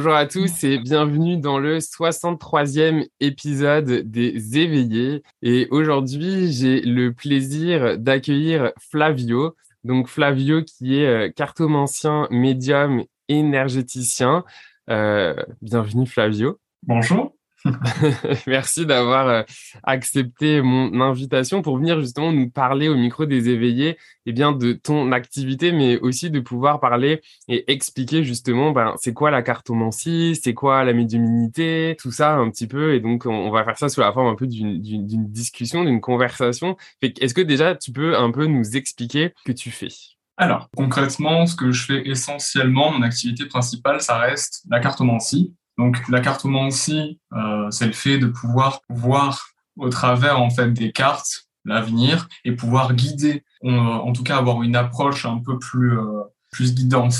Bonjour à tous et bienvenue dans le 63e épisode des éveillés. Et aujourd'hui, j'ai le plaisir d'accueillir Flavio. Donc Flavio qui est euh, cartomancien, médium, énergéticien. Euh, bienvenue Flavio. Bonjour. Merci d'avoir euh, accepté mon invitation pour venir justement nous parler au micro des éveillés eh bien, de ton activité, mais aussi de pouvoir parler et expliquer justement ben, c'est quoi la cartomancie, c'est quoi la médiumnité, tout ça un petit peu. Et donc, on, va faire ça sous la forme un peu d'une discussion, d'une conversation. Est-ce que déjà, tu peux un peu nous expliquer ce que tu fais? Alors, concrètement, ce que je fais essentiellement, mon activité principale, ça reste la cartomancie. Donc la cartomancie, euh, c'est le fait de pouvoir voir au travers en fait des cartes l'avenir et pouvoir guider, en tout cas avoir une approche un peu plus euh, plus guidante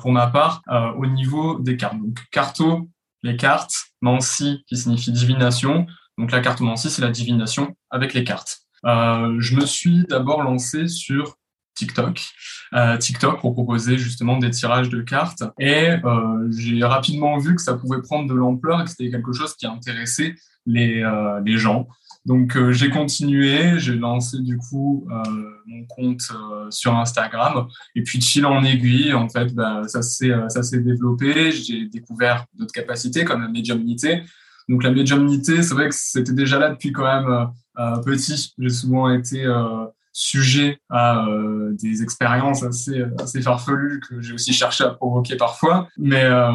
pour ma part euh, au niveau des cartes. Donc carto, les cartes, mancie qui signifie divination. Donc la cartomancie, c'est la divination avec les cartes. je me suis d'abord lancé sur TikTok, euh, TikTok pour proposer justement des tirages de cartes. Et euh, j'ai rapidement vu que ça pouvait prendre de l'ampleur et que c'était quelque chose qui intéressait les, euh, gens. Donc j'ai continué, j'ai lancé du coup mon compte sur Instagram et puis de fil en aiguille, en fait, bah, ça s'est ça s'est développé. J'ai découvert d'autres capacités comme la médiumnité. Donc la médiumnité, c'est vrai que c'était déjà là depuis quand même petit. J'ai souvent été sujet à euh, des expériences assez, assez farfelues que j'ai aussi cherché à provoquer parfois. Mais, euh,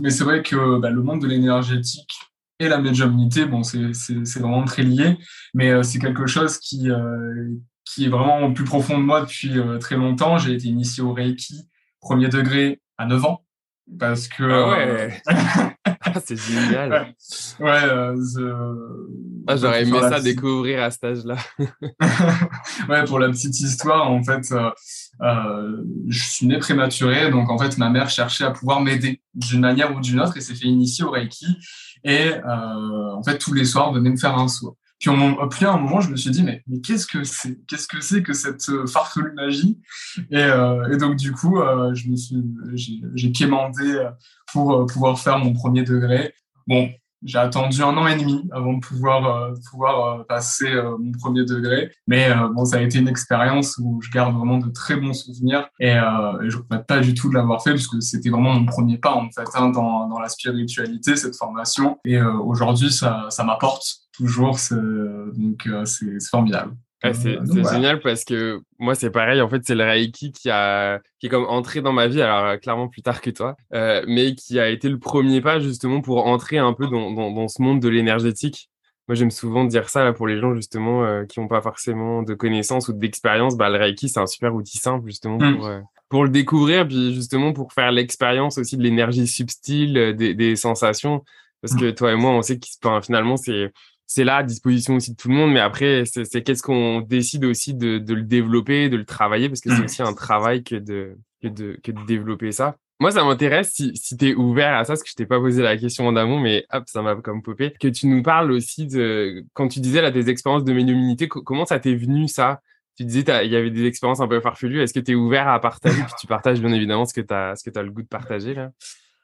mais c'est vrai que bah, le monde de l'énergétique et la médiumnité, bon, c'est vraiment très lié, mais euh, c'est quelque chose qui, qui est vraiment plus profond de moi depuis très longtemps. J'ai été initié au Reiki premier degré à 9 ans parce que ah ouais. c'est génial. Ouais, euh, ah, j'aurais aimé ça découvrir à cet âge-là. ouais, pour la petite histoire, en fait, euh, euh, je suis né prématuré, donc en fait, ma mère cherchait à pouvoir m'aider d'une manière ou d'une autre et s'est fait initier au Reiki. Et en fait, tous les soirs, venait me faire un soin. Puis, on, puis à un moment, je me suis dit, mais, mais qu'est-ce que c'est? Qu'est-ce que c'est que cette euh, farfelue magie? Et, euh, et, donc, du coup, euh, je me suis, j'ai quémandé pour pouvoir faire mon premier degré. Bon, j'ai attendu un an et demi avant de pouvoir pouvoir passer mon premier degré, mais bon, ça a été une expérience où je garde vraiment de très bons souvenirs et, je ne regrette pas du tout de l'avoir fait parce que c'était vraiment mon premier pas en fait hein, dans dans la spiritualité cette formation. Et aujourd'hui ça ça m'apporte toujours donc c'est formidable. C'est génial parce que moi, c'est pareil. En fait, c'est le Reiki qui, a, qui est comme entré dans ma vie, alors euh, clairement plus tard que toi, euh, mais qui a été le premier pas justement pour entrer un peu dans, dans, dans ce monde de l'énergétique. Moi, j'aime souvent dire ça là, pour les gens justement euh, qui n'ont pas forcément de connaissances ou d'expérience. Bah, le Reiki, c'est un super outil simple justement mmh. pour, euh, pour le découvrir, puis justement pour faire l'expérience aussi de l'énergie subtile, des, des sensations. Parce mmh. que toi et moi, on sait que finalement, c'est c'est là à disposition aussi de tout le monde. Mais après, c'est qu'est-ce qu'on décide aussi de, de, le développer, de le travailler, parce que c'est mmh. aussi un travail que de, que de, que de développer ça. Moi, ça m'intéresse si, si tu es ouvert à ça, parce que je t'ai pas posé la question en amont, mais hop, ça m'a comme popé, que tu nous parles aussi de, quand tu disais là, tes expériences de médiumnité, comment ça t'est venu ça? Tu disais il y avait des expériences un peu farfelues. Est-ce que tu es ouvert à partager? Puis tu partages bien évidemment ce que tu as, ce que as le goût de partager là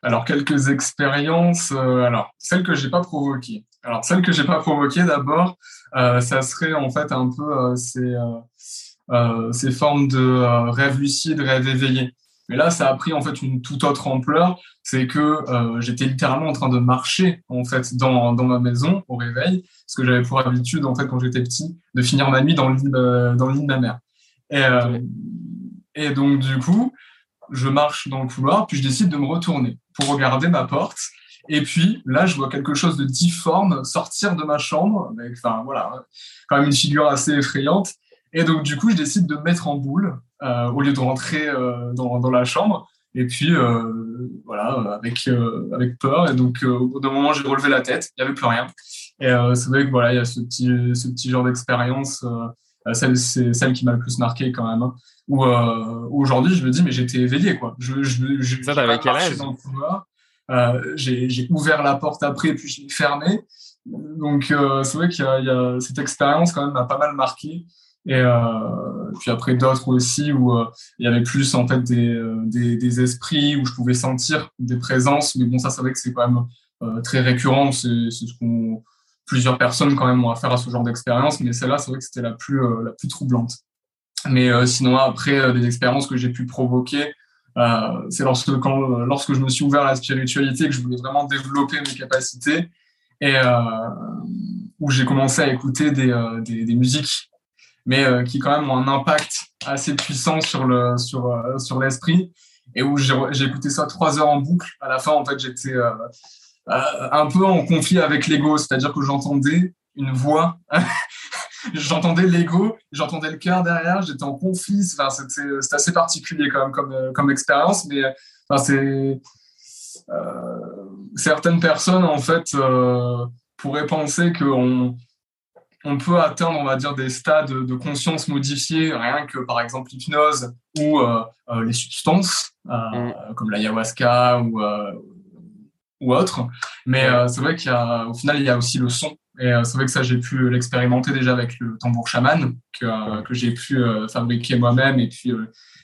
alors quelques expériences, euh, alors celles que j'ai pas provoquées. Alors celles que j'ai pas provoquées d'abord, euh, ça serait en fait un peu euh, ces, euh, ces formes de rêve lucide, rêve éveillé. Mais là, ça a pris en fait une toute autre ampleur. C'est que j'étais littéralement en train de marcher en fait dans, dans ma maison au réveil, parce que j'avais pour habitude en fait quand j'étais petit de finir ma nuit dans le lit, dans le lit de ma mère. Et, et donc du coup, je marche dans le couloir, puis je décide de me retourner pour regarder ma porte. Et puis là, je vois quelque chose de difforme sortir de ma chambre, avec, enfin voilà, quand même une figure assez effrayante. Et donc du coup, je décide de me mettre en boule euh, au lieu de rentrer euh, dans, dans, la chambre. Et puis euh, voilà, avec euh, avec peur. Et donc au bout d'un moment, j'ai relevé la tête, il n'y avait plus rien. Et c'est vrai que voilà, il y a ce petit ce petit genre d'expérience. celle c'est celle qui m'a le plus marqué quand même. Hein où, euh, aujourd'hui je me dis mais j'étais éveillé quoi. Je, je, je, ça t'avais quel âge? Euh, J'ai ouvert la porte après puis je l'ai fermée. Donc euh, c'est vrai qu'il y, a cette expérience quand même m'a pas mal marqué. Et euh, puis après d'autres aussi où euh, il y avait plus en fait des, euh, des, des, esprits où je pouvais sentir des présences. Mais bon, ça c'est vrai que c'est quand même euh, très récurrent. C'est ce qu'on plusieurs personnes quand même ont affaire à ce genre d'expérience. Mais celle-là, c'est vrai que c'était la plus la plus troublante. Mais sinon après des expériences que j'ai pu provoquer, c'est lorsque quand lorsque je me suis ouvert à la spiritualité que je voulais vraiment développer mes capacités et où j'ai commencé à écouter des, des, des musiques mais euh, qui quand même ont un impact assez puissant sur le sur euh, sur l'esprit et où j'ai écouté ça trois heures en boucle. À la fin, en fait, j'étais euh, un peu en conflit avec l'ego, c'est-à-dire que j'entendais une voix, j'entendais l'ego, j'entendais le cœur derrière, j'étais en conflit. Enfin, c'était assez particulier quand même comme comme expérience, mais enfin, c'est certaines personnes en fait pourraient penser qu'on on peut atteindre, on va dire, des stades de conscience modifiés, rien que par exemple l'hypnose ou euh, euh, les substances, euh, mm. comme l'ayahuasca ou, ou autre. Mais c'est vrai qu'au final, il y a aussi le son. Et c'est vrai que ça, j'ai pu l'expérimenter déjà avec le tambour chaman que, que j'ai pu fabriquer moi-même et puis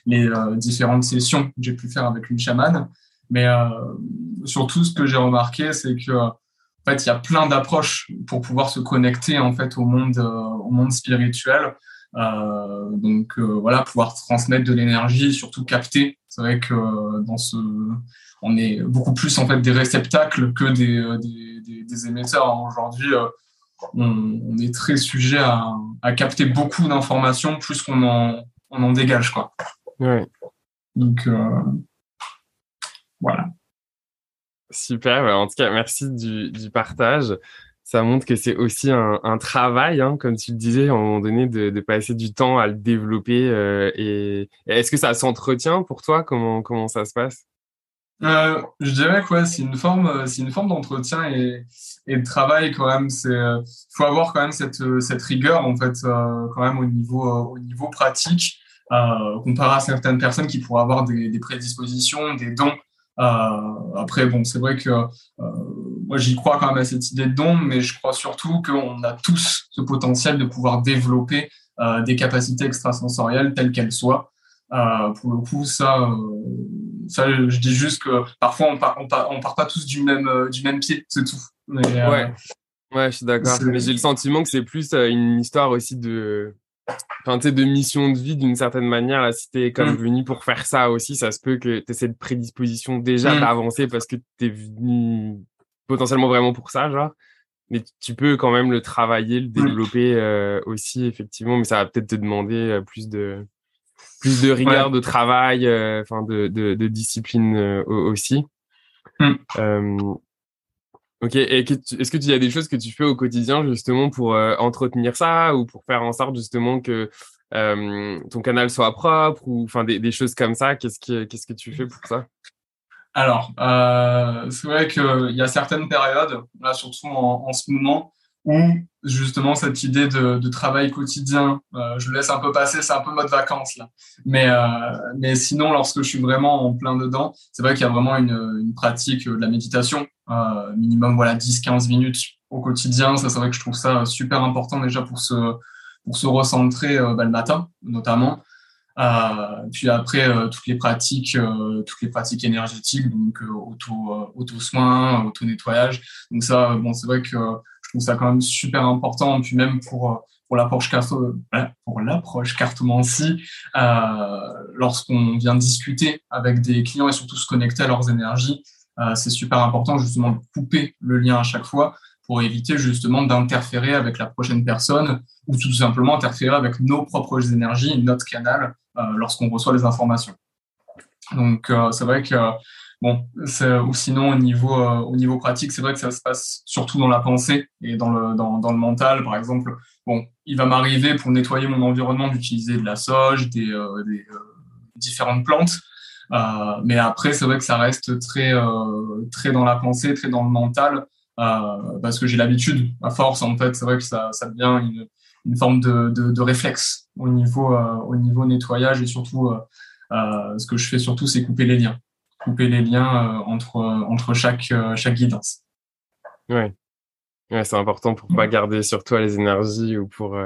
les différentes sessions que j'ai pu faire avec une chamane. Mais surtout, ce que j'ai remarqué, c'est que en fait, il y a plein d'approches pour pouvoir se connecter en fait au monde, euh, au monde spirituel. Euh, donc euh, voilà, pouvoir transmettre de l'énergie, surtout capter. C'est vrai que euh, dans ce, on est beaucoup plus en fait des réceptacles que des, des, des, des émetteurs. Aujourd'hui, on, on, est très sujet à, à capter beaucoup d'informations, plus qu'on en, on en dégage quoi. Ouais. Donc voilà. Super, en tout cas, merci du, du partage. Ça montre que c'est aussi un, travail, hein, comme tu le disais, à un moment donné, de, passer du temps à le développer. Euh, et, est-ce que ça s'entretient pour toi? Comment, comment ça se passe? Euh, Je dirais que c'est une forme, une forme d'entretien et, de travail quand même. C'est, faut avoir quand même cette, cette rigueur en fait, euh, quand même au niveau, au niveau pratique, euh, comparé à certaines personnes qui pourraient avoir des, des prédispositions, des dons euh, après, bon, c'est vrai que euh, moi, j'y crois quand même à cette idée de don, mais je crois surtout qu'on a tous ce potentiel de pouvoir développer euh, des capacités extrasensorielles telles qu'elles soient. pour le coup, ça, ça, je dis juste que parfois on part, on part, on part pas tous du même, du même pied, c'est tout. Mais, ouais. ouais, je suis d'accord. Mais j'ai le sentiment que c'est plus une histoire aussi de enfin, de mission de vie d'une certaine manière. Là, si t'es comme mm. venu pour faire ça aussi, ça se peut que tu cette prédisposition déjà mm. d'avancer parce que tu es venu potentiellement vraiment pour ça, genre. Mais tu peux quand même le travailler, le mm. développer euh, aussi, effectivement. Mais ça va peut-être te demander euh, plus de plus de rigueur de travail, euh, enfin de, de, de, discipline aussi. Ok, est-ce que tu y a des choses que tu fais au quotidien justement pour euh, entretenir ça ou pour faire en sorte justement que euh, ton canal soit propre ou enfin des, choses comme ça? Qu'est-ce que tu fais pour ça? Alors, euh, c'est vrai qu'il y a certaines périodes, là surtout en, ce moment, où justement cette idée de, travail quotidien, je laisse un peu passer, c'est un peu mode vacances là. Mais, sinon, lorsque je suis vraiment en plein dedans, c'est vrai qu'il y a vraiment une, pratique de la méditation, minimum voilà 10-15 minutes au quotidien. Ça, c'est vrai que je trouve ça super important déjà pour se, pour se recentrer euh, bah, le matin, notamment. Euh, puis après euh, toutes les pratiques, euh, toutes les pratiques énergétiques, donc auto, auto soins, auto nettoyage. Donc ça, bon, c'est vrai que je trouve ça quand même super important. Puis même pour pour pour l'approche cartomancie, euh, lorsqu'on vient discuter avec des clients et surtout se connecter à leurs énergies, euh, c'est super important justement de couper le lien à chaque fois pour éviter justement d'interférer avec la prochaine personne ou tout simplement interférer avec nos propres énergies, notre canal, euh, lorsqu'on reçoit les informations. Donc euh, c'est vrai que Bon, ou sinon au niveau euh, au niveau pratique, c'est vrai que ça se passe surtout dans la pensée et dans le dans, dans le mental. Par exemple, bon, il va m'arriver pour nettoyer mon environnement d'utiliser de la soja, des, euh, euh, différentes plantes. Euh, mais après, c'est vrai que ça reste très très dans la pensée, très dans le mental, parce que j'ai l'habitude, à force en fait, c'est vrai que ça ça devient une une forme de, de, de réflexe au niveau au niveau nettoyage et surtout ce que je fais surtout, c'est couper les liens couper les liens euh, entre, euh, entre chaque, euh, chaque guidance. Ouais. ouais c'est important pour pas garder sur toi les énergies ou pour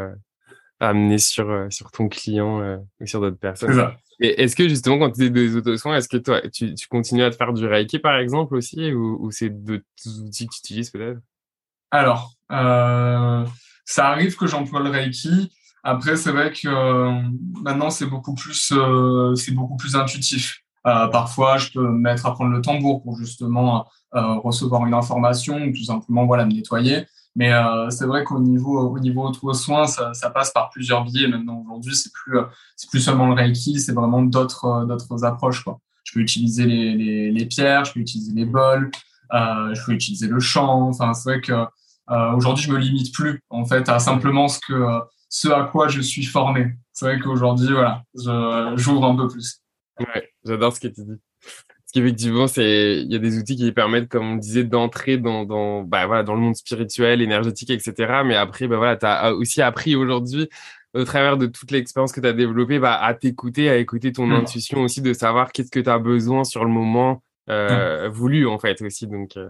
amener sur, sur ton client ou sur d'autres personnes. Est-ce que justement, quand tu fais des auto-soins, est-ce que toi, tu, continues à te faire du Reiki par exemple aussi ou, ou c'est d'autres outils que tu utilises peut-être? Alors, euh, ça arrive que j'emploie le Reiki. Après, c'est vrai que euh, maintenant, c'est beaucoup plus, euh, c'est beaucoup plus intuitif. Parfois, je peux me mettre à prendre le tambour pour justement recevoir une information ou tout simplement voilà me nettoyer. Mais c'est vrai qu'au niveau au niveau auto soins, ça, passe par plusieurs biais. Maintenant, aujourd'hui, c'est plus c'est plus seulement le Reiki, c'est vraiment d'autres d'autres approches quoi. Je peux utiliser les, les, pierres, je peux utiliser les bols, je peux utiliser le chant. Enfin, c'est vrai que aujourd'hui, je me limite plus en fait à simplement ce que ce à quoi je suis formé. C'est vrai qu'aujourd'hui, voilà, j'ouvre un peu plus. Ouais, j'adore ce que tu dis. Qu'effectivement, c'est, il y a des outils qui permettent, comme on disait, d'entrer dans, dans, bah, voilà, dans le monde spirituel, énergétique, etc. Mais après, bah, voilà, tu as aussi appris aujourd'hui, au travers de toute l'expérience que tu as développée, bah, à t'écouter, à écouter ton mmh. intuition aussi, de savoir qu'est-ce que tu as besoin sur le moment euh, mmh. voulu, en fait, aussi. Donc, euh,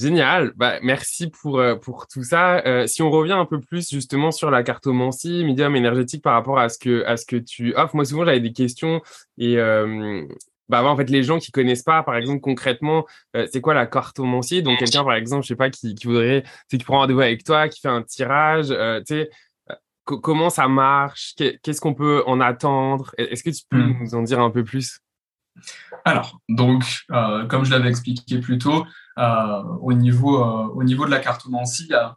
Génial. Bah, merci pour, euh, pour tout ça. Euh, si on revient un peu plus justement sur la cartomancie, médium énergétique par rapport à ce que, à ce que tu offres, moi souvent j'avais des questions et euh, bah, en fait les gens qui connaissent pas, par exemple concrètement, c'est quoi la cartomancie? Donc quelqu'un par exemple, je sais pas, qui, qui voudrait, qui prend rendez-vous avec toi, qui fait un tirage, tu sais, comment ça marche? Qu'est-ce qu'on peut en attendre? Est-ce que tu peux mmh. nous en dire un peu plus? Alors, donc, comme je l'avais expliqué plus tôt, euh, au, niveau, euh, au niveau de la cartomancie, il y a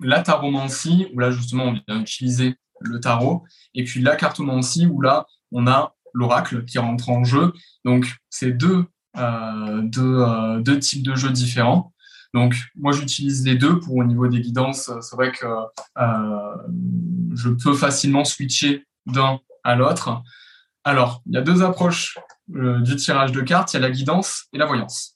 la taromancie, où là justement on vient utiliser le tarot, et puis la cartomancie, où là on a l'oracle qui rentre en jeu. Donc c'est deux, euh, deux, deux, types de jeux différents. Donc moi j'utilise les deux pour au niveau des guidances. C'est vrai que je peux facilement switcher d'un à l'autre. Alors il y a deux approches du tirage de cartes. Il y a la guidance et la voyance.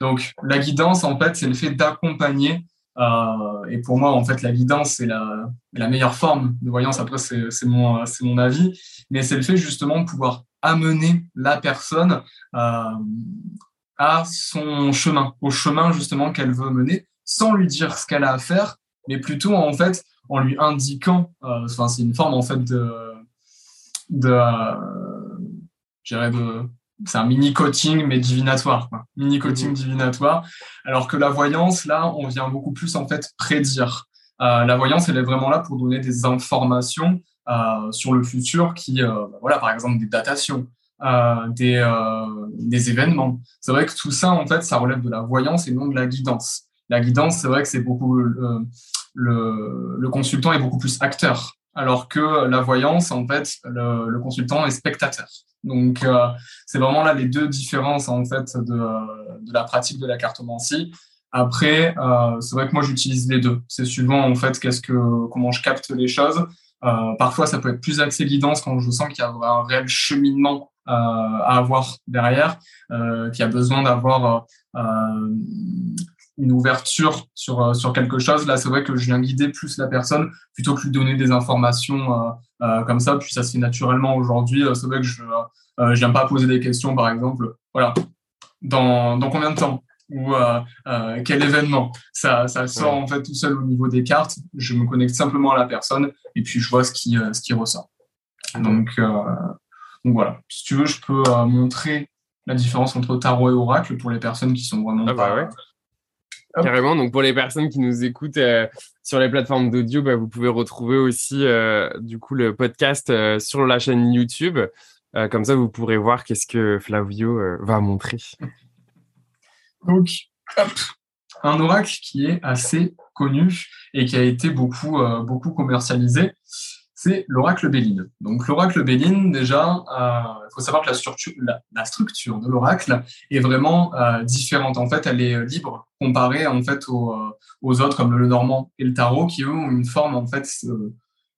Donc, la guidance, en fait, c'est le fait d'accompagner. Euh, et pour moi, en fait, la guidance, c'est la, meilleure forme de voyance. Après, c'est mon, avis. Mais c'est le fait justement de pouvoir amener la personne euh, à son chemin, au chemin justement qu'elle veut mener, sans lui dire ce qu'elle a à faire, mais plutôt en fait en lui indiquant. Euh, enfin, c'est une forme en fait de, de, euh, de c'est un mini coaching mais divinatoire quoi. mini coaching mmh. divinatoire. Alors que la voyance là on vient beaucoup plus en fait prédire. Euh, la voyance elle est vraiment là pour donner des informations euh, sur le futur qui euh, bah, voilà par exemple des datations des des événements. C'est vrai que tout ça en fait ça relève de la voyance et non de la guidance. La guidance c'est vrai que c'est beaucoup le, le consultant est beaucoup plus acteur alors que la voyance en fait le, le consultant est spectateur donc, euh, c'est vraiment là les deux différences en fait de, de la pratique de la cartomancie. Après, euh, c'est vrai que moi j'utilise les deux. C'est suivant en fait qu'est-ce que comment je capte les choses. Euh, parfois, ça peut être plus axé guidance quand je sens qu'il y a un réel cheminement euh, à avoir derrière, euh, qu'il y a besoin d'avoir euh, une ouverture sur sur quelque chose. Là, c'est vrai que je viens guider plus la personne plutôt que lui donner des informations euh, comme ça. Puis ça se fait naturellement aujourd'hui. Euh, c'est vrai que je euh, je viens pas poser des questions, par exemple. Voilà, dans, dans combien de temps ou quel événement. Ça, ça sort en fait tout seul au niveau des cartes. Je me connecte simplement à la personne et puis je vois ce qui, ce qui ressort. Donc, donc voilà. Si tu veux, je peux montrer la différence entre tarot et oracle pour les personnes qui sont vraiment ah bah ouais. Carrément. Donc pour les personnes qui nous écoutent euh, sur les plateformes d'audio, bah, vous pouvez retrouver aussi euh, du coup le podcast euh, sur la chaîne YouTube. comme ça, vous pourrez voir qu'est-ce que Flavio va montrer. Donc, hop, un oracle qui est assez connu et qui a été beaucoup beaucoup commercialisé c'est l'oracle Béline. Donc l'oracle Béline, déjà, il euh, faut savoir que la structure, de l'oracle est vraiment euh, différente. En fait, elle est libre comparée en fait aux, euh, aux, autres comme le normand et le tarot, qui eux ont une forme en fait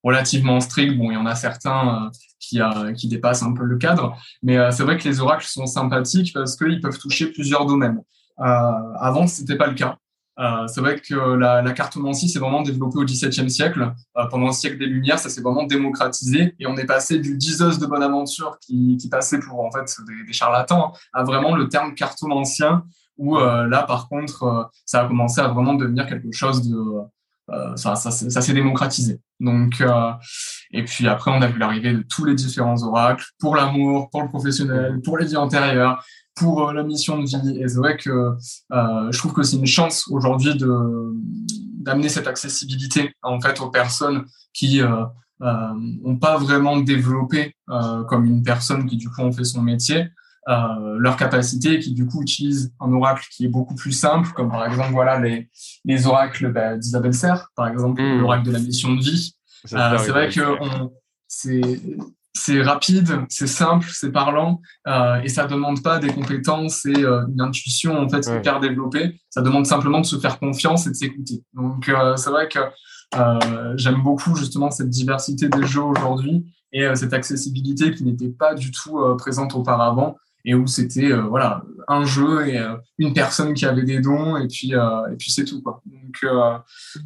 relativement stricte. Bon, il y en a certains qui, qui dépassent un peu le cadre, mais c'est vrai que les oracles sont sympathiques parce qu'ils peuvent toucher plusieurs domaines. avant, c'était pas le cas. Euh, c'est vrai que la, la cartomancie s'est vraiment développée au XVIIe siècle. Euh, pendant le siècle des Lumières, ça s'est vraiment démocratisé et on est passé du diseuse de bonne aventure qui, qui passait pour en fait des, charlatans à vraiment le terme cartomancien où euh, là, par contre, ça a commencé à vraiment devenir quelque chose de ça, ça, ça s'est démocratisé. Donc, et puis après, on a vu l'arrivée de tous les différents oracles pour l'amour, pour le professionnel, pour les vies antérieures, pour la mission de vie. Et c'est vrai que je trouve que c'est une chance aujourd'hui de d'amener cette accessibilité en fait aux personnes qui euh, euh, pas vraiment développé euh, comme une personne qui du coup ont fait son métier euh, leur capacité qui du coup utilisent un oracle qui est beaucoup plus simple comme par exemple voilà les les oracles bah, d'Isabelle Serre par exemple hmm. l'oracle de la mission de vie euh, c'est vrai que on c'est c'est rapide, c'est simple, c'est parlant, euh, et ça demande pas des compétences et euh, une intuition en fait hyper développée. Ça demande simplement de se faire confiance et de s'écouter. Donc euh, c'est vrai que j'aime beaucoup justement cette diversité des jeux aujourd'hui et cette accessibilité qui n'était pas du tout présente auparavant et où c'était voilà un jeu et une personne qui avait des dons et puis et puis c'est tout quoi. Donc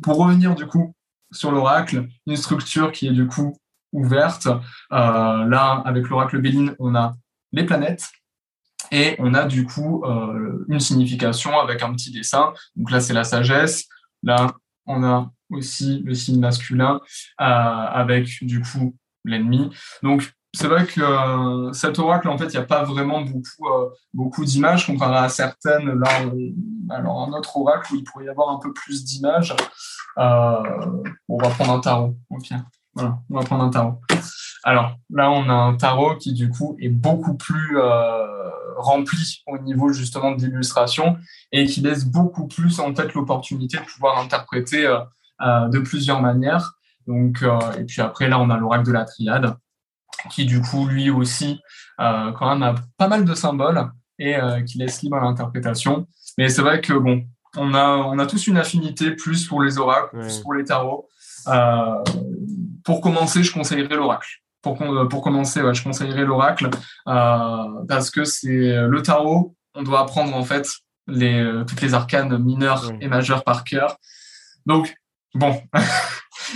pour revenir du coup sur l'oracle, une structure qui est du coup ouverte. Euh, là, avec l'oracle Béline, on a les planètes et on a du coup euh, une signification avec un petit dessin. Donc là, c'est la sagesse. Là, on a aussi le signe masculin euh, avec du coup l'ennemi. Donc c'est vrai que cet oracle, en fait, il n'y a pas vraiment beaucoup, beaucoup d'images comparé à certaines. Là, alors un autre oracle où il pourrait y avoir un peu plus d'images. On va prendre un tarot. Okay. Voilà, on va prendre un tarot. Alors là, on a un tarot qui du coup est beaucoup plus euh, rempli au niveau justement de l'illustration et qui laisse beaucoup plus en fait l'opportunité de pouvoir interpréter euh, euh, de plusieurs manières. Donc et puis après là, on a l'oracle de la triade qui du coup lui aussi quand même a pas mal de symboles et qui laisse libre l'interprétation. Mais c'est vrai que bon, on a on a tous une affinité plus pour les oracles, plus pour les tarots. Euh, pour commencer, je conseillerais l'oracle. Pour, euh, pour commencer, ouais, je conseillerais l'oracle euh, parce que c'est le tarot. On doit apprendre en fait les, toutes les arcanes mineures et majeures par cœur. Donc, bon,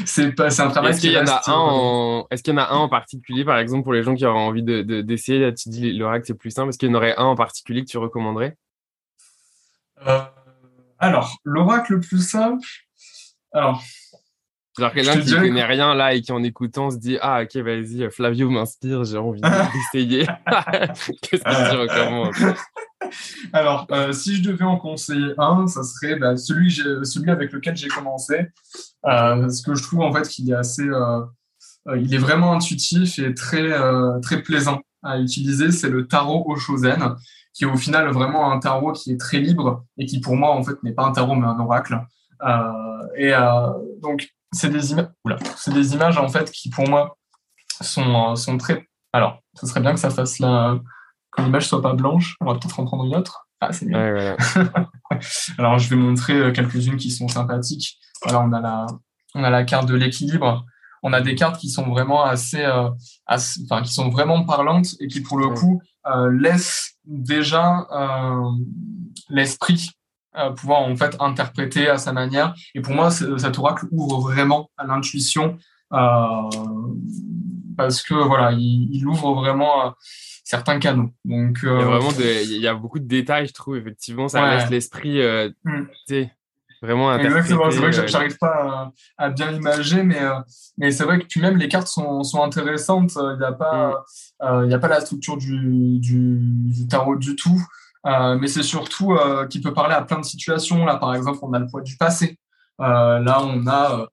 c'est pas c'est un travail est-ce qu'il y en a un en... est-ce qu'il y en a un en particulier par exemple pour les gens qui auraient envie de, d'essayer tu dis l'oracle c'est plus simple est-ce qu'il y en aurait un en particulier que tu recommanderais? Euh, alors l'oracle le plus simple alors Genre quelqu'un qui connaît rien là et qui en écoutant se dit ah ok vas-y Flavio m'inspire j'ai envie d'essayer. Qu'est-ce que tu recommandes? Alors euh, si je devais en conseiller un ça serait bah, celui celui avec lequel j'ai commencé. Euh, parce que je trouve en fait qu'il est assez euh, euh il est vraiment intuitif et très euh, très plaisant à utiliser c'est le tarot Oshozen qui est au final vraiment un tarot qui est très libre et qui pour moi en fait n'est pas un tarot mais un oracle. Et donc c'est des images, c'est des images en fait qui pour moi sont, euh, sont très. Alors, ce serait bien que ça fasse la, que l'image soit pas blanche. On va peut-être en prendre une autre. Ah, c'est mieux. Alors, je vais montrer euh, quelques-unes qui sont sympathiques. Voilà, on a la, on a la carte de l'équilibre. On a des cartes qui sont vraiment assez, euh, enfin, qui sont vraiment parlantes et qui, pour le coup, euh, laissent déjà l'esprit euh, pouvoir en fait interpréter à sa manière. Et pour moi, cet oracle ouvre vraiment à l'intuition euh, parce que voilà, il, il ouvre vraiment euh, certains canaux. Donc il y a vraiment il y a beaucoup de détails, je trouve. Effectivement, ça laisse l'esprit mm. vraiment Exactement. C'est vrai que j'arrive pas à, bien imager, mais mais c'est vrai que puis même les cartes sont, sont intéressantes. Il n'y a pas mm. il y a pas la structure du, du, du tarot du tout. Euh, mais c'est surtout euh, qui peut parler à plein de situations. Là, par exemple, on a le poids du passé. Euh, là, on a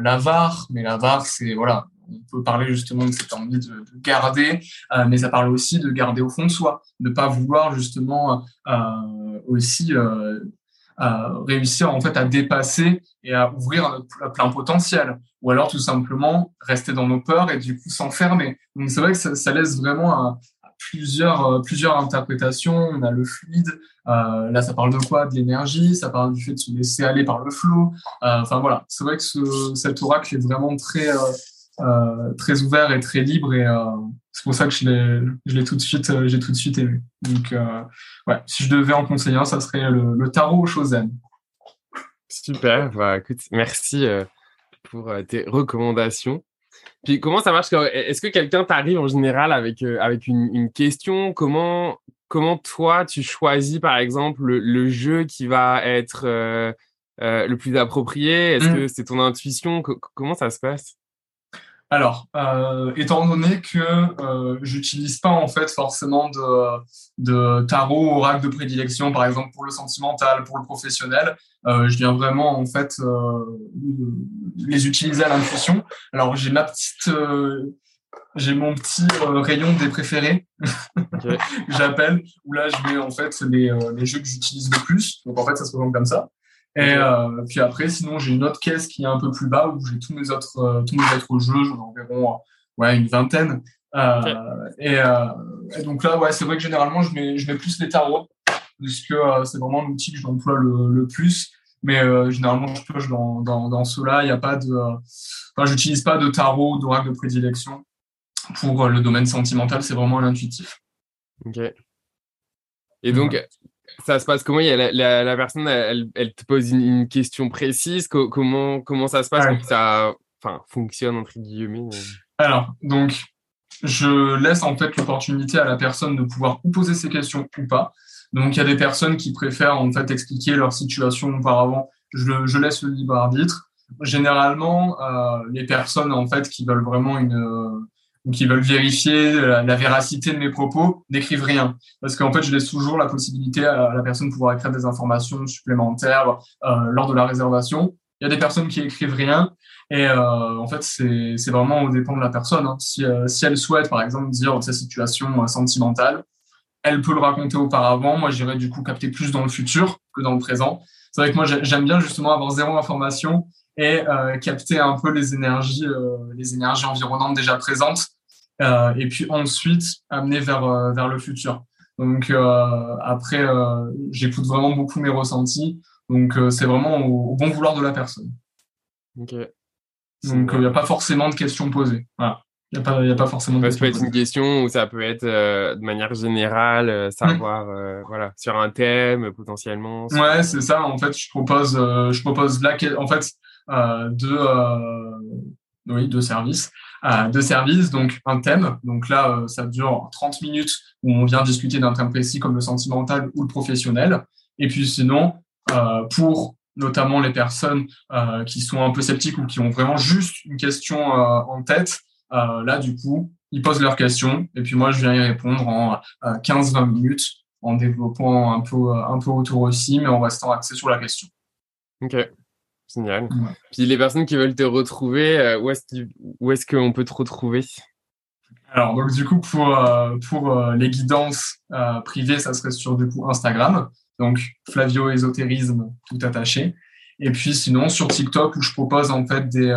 l'avare, mais l'avare, c'est voilà, on peut parler justement de cette envie de, de garder, mais ça parle aussi de garder au fond de soi, de pas vouloir justement aussi réussir en fait à dépasser et à ouvrir notre plein potentiel, ou alors tout simplement rester dans nos peurs et du coup s'enfermer. Donc c'est vrai que ça, ça laisse vraiment un, plusieurs, euh, plusieurs interprétations. On a le fluide. Euh, là, ça parle de quoi? De l'énergie. Ça parle du fait de se laisser aller par le flot. Euh, enfin voilà, c'est vrai que ce, cet oracle est vraiment très très ouvert et très libre et c'est pour ça que je l'ai tout de suite j'ai tout de suite aimé. Donc ouais, si je devais en conseiller un, ça serait le, le tarot Shozen. Super. Bah, écoute, merci pour tes recommandations. Puis comment ça marche Est-ce que quelqu'un t'arrive en général avec, euh, avec une, une, question? Comment, comment toi tu choisis par exemple le, le jeu qui va être euh, le plus approprié? Est-ce mmh. que c'est ton intuition? Comment ça se passe? Alors, euh, étant donné que euh, j'utilise pas en fait forcément de, de tarot oracle de prédilection, par exemple pour le sentimental, pour le professionnel, euh, je viens vraiment en fait euh, les utiliser à l'intuition. Alors j'ai ma petite, euh, j'ai mon petit euh, rayon des préférés, j'appelle, où là je mets en fait les, les jeux que j'utilise le plus. Donc en fait ça se présente comme ça. Et euh, puis après, sinon, j'ai une autre caisse qui est un peu plus bas où j'ai tous mes autres, euh, tous mes autres jeux, j'en ai environ euh, ouais, une vingtaine. Euh, et, et, donc là, ouais, c'est vrai que généralement, je mets, je mets plus les tarots, puisque c'est vraiment l'outil que j'emploie le, le plus. Mais généralement, je pioche dans, dans, dans ceux-là. Il n'y a pas de, enfin, j'utilise pas de tarot, d'oracle de prédilection pour le domaine sentimental. C'est vraiment l'intuitif. Ok. Et donc, ça se passe comment? Il y a la, la, personne, elle, elle, te pose une, question précise. comment, comment ça se passe? Ouais. ça enfin, fonctionne, entre guillemets Alors, donc, je laisse en fait l'opportunité à la personne de pouvoir ou poser ses questions ou pas. Donc, il y a des personnes qui préfèrent en fait expliquer leur situation auparavant. Je, je laisse le libre arbitre. Généralement, euh, les personnes en fait qui veulent vraiment une ou qui veulent vérifier la, véracité de mes propos n'écrivent rien. Parce qu'en fait, je laisse toujours la possibilité à la personne de pouvoir écrire des informations supplémentaires euh, lors de la réservation. Il y a des personnes qui écrivent rien. Et euh, en fait, c'est vraiment au dépend de la personne. Hein. Si, euh, si elle souhaite, par exemple, dire sa situation euh, sentimentale, elle peut le raconter auparavant. Moi, j'irai du coup capter plus dans le futur que dans le présent. C'est vrai que moi, j'aime bien justement avoir zéro information et euh, capter un peu les énergies, euh, les énergies environnantes déjà présentes et puis ensuite amener vers, euh, vers le futur. Donc euh, après, j'écoute vraiment beaucoup mes ressentis. Donc c'est vraiment au, bon vouloir de la personne. Ok. Donc il n'y a pas forcément de questions posées. Voilà. Il n'y a, a pas forcément de Ça peut être une question ou ça peut être de manière générale, savoir, mmh. voilà, sur un thème potentiellement. Ouais, c'est ça. En fait, je propose, je propose là, en fait, deux, oui, deux services euh, de services, donc un thème. Donc là, euh, ça dure 30 minutes où on vient discuter d'un thème précis comme le sentimental ou le professionnel. Et puis sinon, euh, pour notamment les personnes qui sont un peu sceptiques ou qui ont vraiment juste une question en tête, là, du coup, ils posent leurs questions et puis moi, je viens y répondre en 15-20 minutes en développant un peu, un peu autour aussi, mais en restant axé sur la question. Ok. Génial. Puis les personnes qui veulent te retrouver, euh, où est-ce qu'on peut te retrouver? Alors, donc du coup, pour, euh, pour euh, les guidances privées, ça serait sur du coup Instagram, donc Flavio Ésotérisme tout attaché. Et puis sinon sur TikTok où je propose en fait des,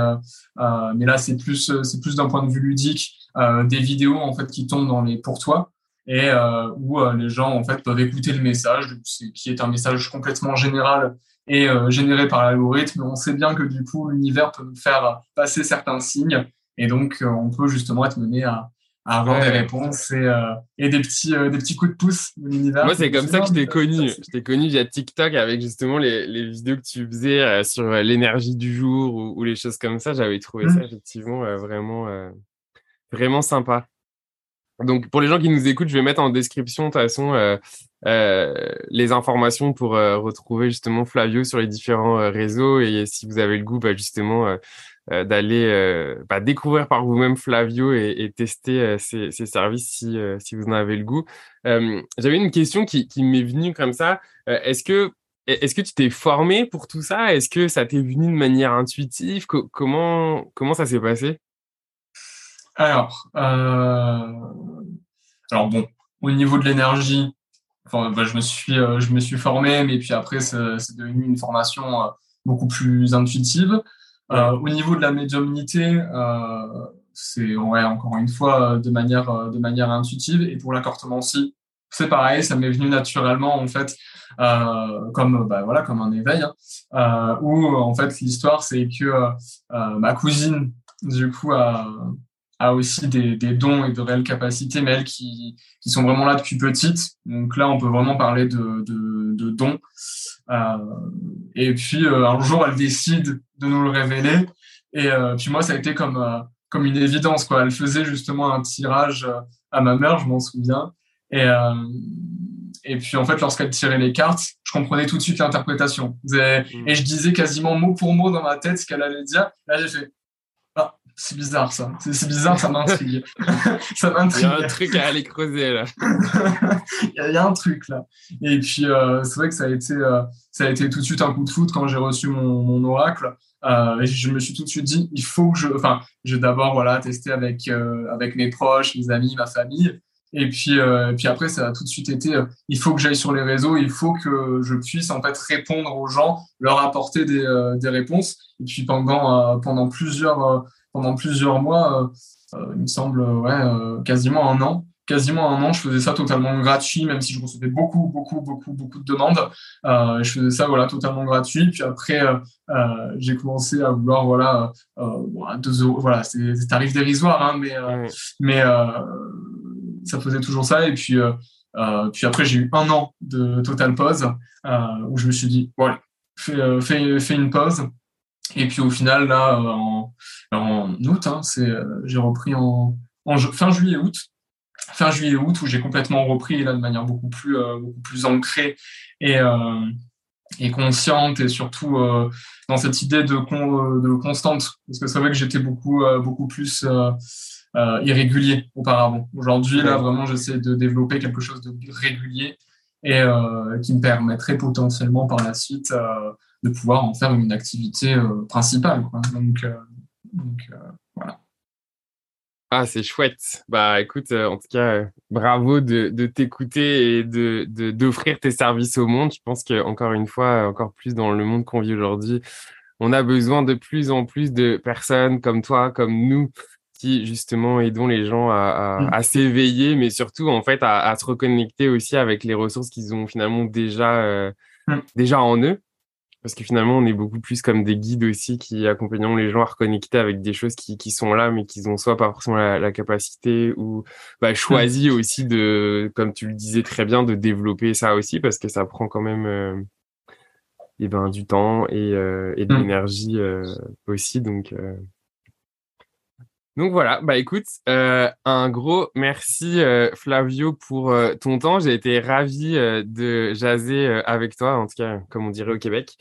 mais là c'est plus c'est plus d'un point de vue ludique, des vidéos en fait qui tombent dans les pour toi et où les gens en fait peuvent écouter le message, qui est un message complètement général et euh, généré par l'algorithme. On sait bien que du coup, l'univers peut nous faire passer certains signes et donc euh, on peut justement être mené à, à avoir des réponses et, euh, et des, petits, des petits coups de pouce de l'univers. Moi, c'est comme ça que je t'ai connu. Je t'ai connu via TikTok avec justement les, les vidéos que tu faisais sur l'énergie du jour ou, ou, les choses comme ça. J'avais trouvé mmh. ça effectivement vraiment, vraiment sympa. Donc, pour les gens qui nous écoutent, je vais mettre en description, de toute façon, euh, euh, les informations pour euh, retrouver justement Flavio sur les différents réseaux. Et si vous avez le goût, bah, justement, d'aller bah, découvrir par vous-même Flavio et, tester ses, services si, si vous en avez le goût. J'avais une question qui, m'est venue comme ça. Est-ce que est-ce que tu t'es formé pour tout ça? Est-ce que ça t'est venu de manière intuitive? Comment comment ça s'est passé? Alors, euh... alors bon, au niveau de l'énergie, bah, je me suis, euh, je me suis formé, mais puis après, c'est devenu une formation euh, beaucoup plus intuitive. Au niveau de la médiumnité, c'est encore une fois de manière, intuitive. Et pour l'accortemencie, c'est pareil, ça m'est venu naturellement en fait, comme bah, voilà, comme un éveil. Hein, en fait l'histoire c'est que ma cousine du coup a a aussi des, des, dons et de réelles capacités, mais elles qui, qui sont vraiment là depuis petite. Donc là, on peut vraiment parler de, de, de dons. Euh, et puis euh, un jour, elle décide de nous le révéler. Et euh, puis moi, ça a été comme euh, comme une évidence. Quoi. Elle faisait justement un tirage à ma mère, je m'en souviens. Et et puis en fait, lorsqu'elle tirait les cartes, je comprenais tout de suite l'interprétation. Et, mm. et, je disais quasiment mot pour mot dans ma tête ce qu'elle allait dire. Là, j'ai fait c'est bizarre ça. C'est bizarre, ça m'intrigue. ça m'intrigue. Il y a un truc à aller creuser là. il, y a, un truc là. Et puis euh, c'est vrai que ça a été euh, ça a été tout de suite un coup de foot quand j'ai reçu mon, mon oracle. Euh, et je me suis tout de suite dit, il faut que je, enfin, j'ai d'abord voilà testé avec avec mes proches, mes amis, ma famille. Et puis, euh, puis après, ça a tout de suite été, il faut que j'aille sur les réseaux, il faut que je puisse en fait répondre aux gens, leur apporter des, des réponses. Et puis pendant pendant plusieurs pendant plusieurs mois, il me semble, ouais, quasiment un an, quasiment un an, je faisais ça totalement gratuit, même si je recevais beaucoup, beaucoup, beaucoup, beaucoup de demandes. Euh, je faisais ça voilà totalement gratuit. Puis après, euh, j'ai commencé à vouloir voilà euh, deux euros, voilà, c'est des tarifs dérisoires, hein, mais mais ça faisait toujours ça. Et puis, euh, euh, puis après, j'ai eu un an de total pause euh, où je me suis dit, fais, fais, fais, une pause. Et puis au final, là, en, en août, hein, c'est, j'ai repris en, en fin juillet-août fin juillet-août où j'ai complètement repris là de manière beaucoup plus beaucoup plus ancrée et et consciente et surtout dans cette idée de de constante. Parce que c'est vrai que j'étais beaucoup beaucoup plus euh, irrégulier auparavant. Aujourd'hui, là, vraiment, j'essaie de développer quelque chose de régulier et euh, qui me permettrait potentiellement par la suite euh, de pouvoir en faire une activité principale. Quoi. Donc, donc voilà. Ah, c'est chouette. Bah, écoute, en tout cas, bravo de, de t'écouter et de d'offrir tes services au monde. Je pense que encore une fois, encore plus dans le monde qu'on vit aujourd'hui, on a besoin de plus en plus de personnes comme toi, comme nous, qui justement aidons les gens à, à, mmh. s'éveiller, mais surtout en fait à, à, se reconnecter aussi avec les ressources qu'ils ont finalement déjà euh, mmh. déjà en eux. Parce que finalement, on est beaucoup plus comme des guides aussi qui accompagnons les gens à reconnecter avec des choses qui, qui sont là, mais qu'ils ont soit pas forcément la, capacité ou bah, choisi mmh. aussi de, comme tu le disais très bien, de développer ça aussi parce que ça prend quand même euh, eh ben, du temps et, euh, et de l'énergie euh, aussi. Donc, donc voilà, bah écoute, euh, un gros merci euh, Flavio pour euh, ton temps. J'ai été ravi de jaser avec toi, en tout cas comme on dirait au Québec.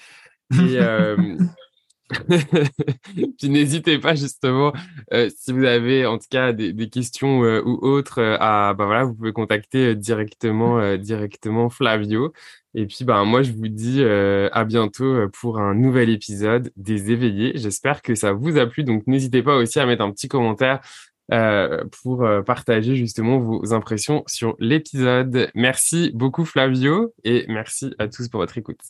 Et, Puis n'hésitez pas justement, si vous avez en tout cas des, questions ou autres, à bah voilà, vous pouvez contacter directement directement Flavio. Et puis, ben, moi, je vous dis euh, à bientôt euh, pour un nouvel épisode des éveillés. J'espère que ça vous a plu. Donc, n'hésitez pas aussi à mettre un petit commentaire euh, pour partager justement vos impressions sur l'épisode. Merci beaucoup, Flavio, et merci à tous pour votre écoute.